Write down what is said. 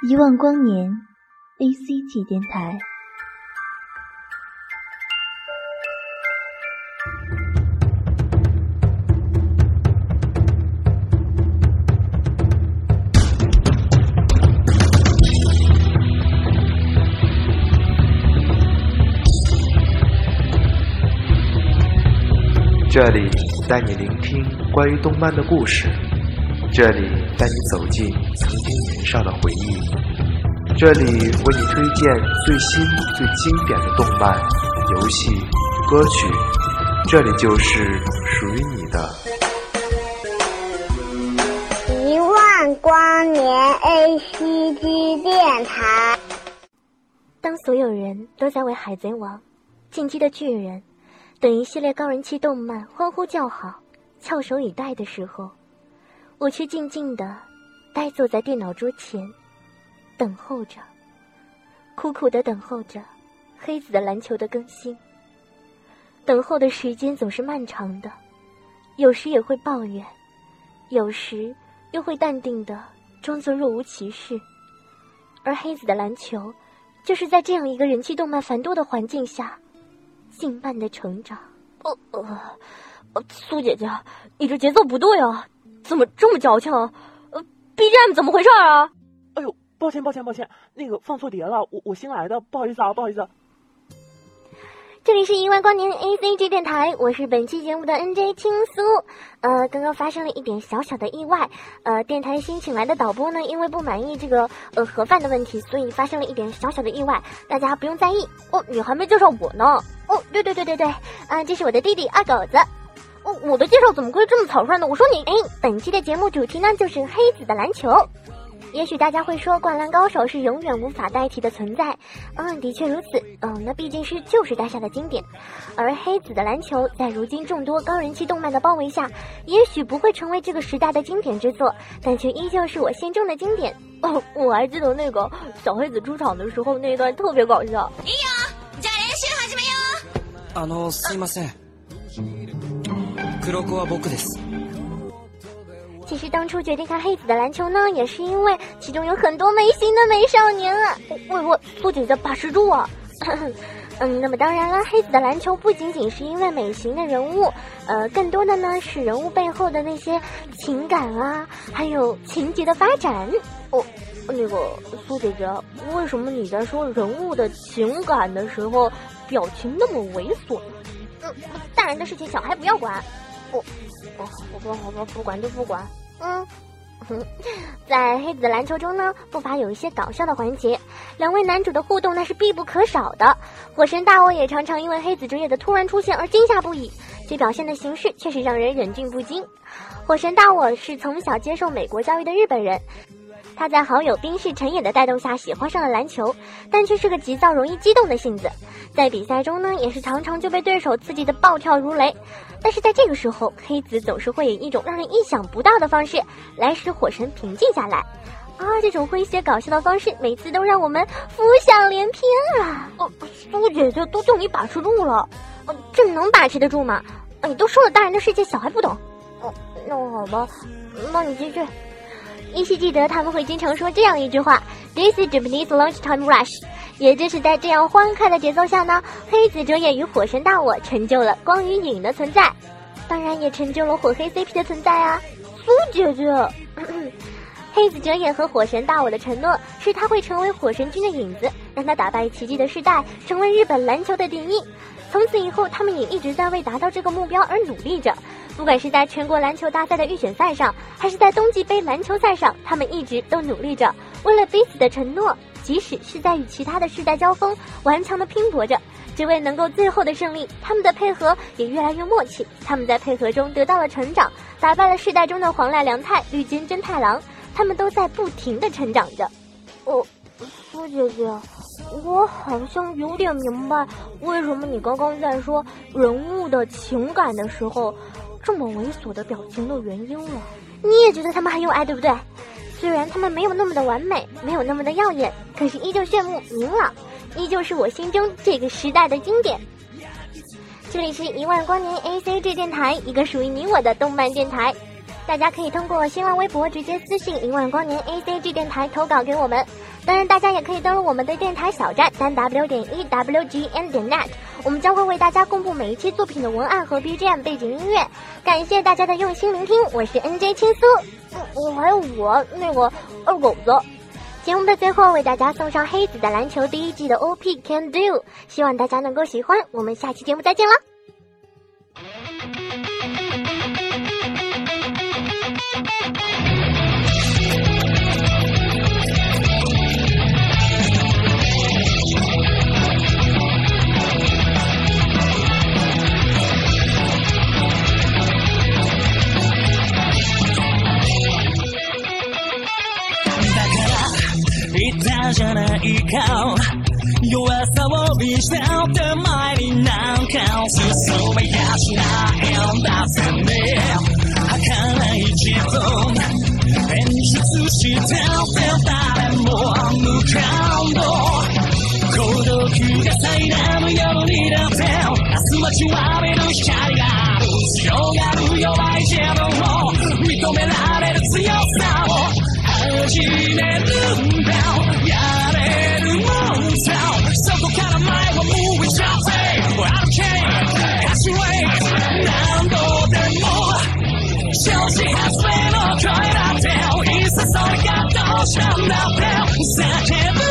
一万光年，A C G 电台。这里带你聆听关于动漫的故事，这里带你走进曾经年少的回忆，这里为你推荐最新最经典的动漫、游戏、歌曲，这里就是属于你的一万光年 A C G 电台。当所有人都在为《海贼王》《进击的巨人》等一系列高人气动漫欢呼叫好、翘首以待的时候，我却静静地呆坐在电脑桌前，等候着，苦苦地等候着黑子的篮球的更新。等候的时间总是漫长的，有时也会抱怨，有时又会淡定的装作若无其事。而黑子的篮球，就是在这样一个人气动漫繁多的环境下。静慢的成长。哦呃，苏姐姐，你这节奏不对啊，怎么这么矫情？呃，BGM 怎么回事啊？哎呦，抱歉抱歉抱歉，那个放错碟了，我我新来的，不好意思啊，不好意思。这里是一万光年 A C G 电台，我是本期节目的 N J 青苏。呃，刚刚发生了一点小小的意外，呃，电台新请来的导播呢，因为不满意这个呃盒饭的问题，所以发生了一点小小的意外，大家不用在意。哦，你还没介绍我呢。哦，对对对对对，啊，这是我的弟弟二狗子。哦，我的介绍怎么可以这么草率呢？我说你，哎，本期的节目主题呢就是黑子的篮球。也许大家会说，《灌篮高手》是永远无法代替的存在。嗯，的确如此。嗯，那毕竟是旧时代下的经典。而黑子的篮球，在如今众多高人气动漫的包围下，也许不会成为这个时代的经典之作，但却依旧是我心中的经典。哦，我还记得那个小黑子出场的时候那一段特别搞笑。いいよ。じゃあ練習始めよあのすいません。 黒子は僕です。其实当初决定看黑子的篮球呢，也是因为其中有很多美型的美少年啊。喂喂，苏姐姐把持住啊！嗯，那么当然了，黑子的篮球不仅仅是因为美型的人物，呃，更多的呢是人物背后的那些情感啊，还有情节的发展。哦，那个苏姐姐，为什么你在说人物的情感的时候，表情那么猥琐呢？ 大人的事情小孩不要管。哦，哦，好吧，好吧，不管就不管。嗯，在黑子的篮球中呢，不乏有一些搞笑的环节，两位男主的互动那是必不可少的。火神大我也常常因为黑子哲也的突然出现而惊吓不已，其表现的形式确实让人忍俊不禁。火神大我是从小接受美国教育的日本人。他在好友冰室陈也的带动下喜欢上了篮球，但却是个急躁、容易激动的性子。在比赛中呢，也是常常就被对手刺激的暴跳如雷。但是在这个时候，黑子总是会以一种让人意想不到的方式来使火神平静下来。啊，这种诙谐搞笑的方式，每次都让我们浮想联翩啊！哦，苏姐姐都叫你把持住了，哦，这能把持得住吗？你都说了，大人的世界小孩不懂。哦，那好吧，那你继续。依稀记得他们会经常说这样一句话：“This is Japanese lunchtime rush。”也就是在这样欢快的节奏下呢，黑子哲也与火神大我成就了光与影的存在，当然也成就了火黑 CP 的存在啊。苏姐姐，黑子哲也和火神大我的承诺是他会成为火神君的影子，让他打败奇迹的世代，成为日本篮球的第一。从此以后，他们也一直在为达到这个目标而努力着。不管是在全国篮球大赛的预选赛上，还是在冬季杯篮球赛上，他们一直都努力着，为了彼此的承诺，即使是在与其他的世代交锋，顽强的拼搏着，只为能够最后的胜利。他们的配合也越来越默契，他们在配合中得到了成长，打败了世代中的黄濑良太、绿间真太郎，他们都在不停的成长着。哦，苏姐姐。我好像有点明白，为什么你刚刚在说人物的情感的时候，这么猥琐的表情的原因了。你也觉得他们很有爱，对不对？虽然他们没有那么的完美，没有那么的耀眼，可是依旧炫目明朗，依旧是我心中这个时代的经典。这里是一万光年 A C G 电台，一个属于你我的动漫电台。大家可以通过新浪微博直接私信“一万光年 A C G 电台”投稿给我们。当然，大家也可以登录我们的电台小站三 w 点 e w g n 点 net，我们将会为大家公布每一期作品的文案和 BGM 背景音乐。感谢大家的用心聆听，我是 N J 青苏，我还有我那个二狗子。节目的最后，为大家送上黑子的篮球第一季的 OP Can Do，希望大家能够喜欢。我们下期节目再见了。ゃないか弱さを見せて前になんか進めやしないんだぜね儚い自分演出してて誰も無感動孤独が苛む夜になって明日待ちわびる光がある強がる弱い自分を。認められる強さを始めるんだ。どうしたんだって叫ぶ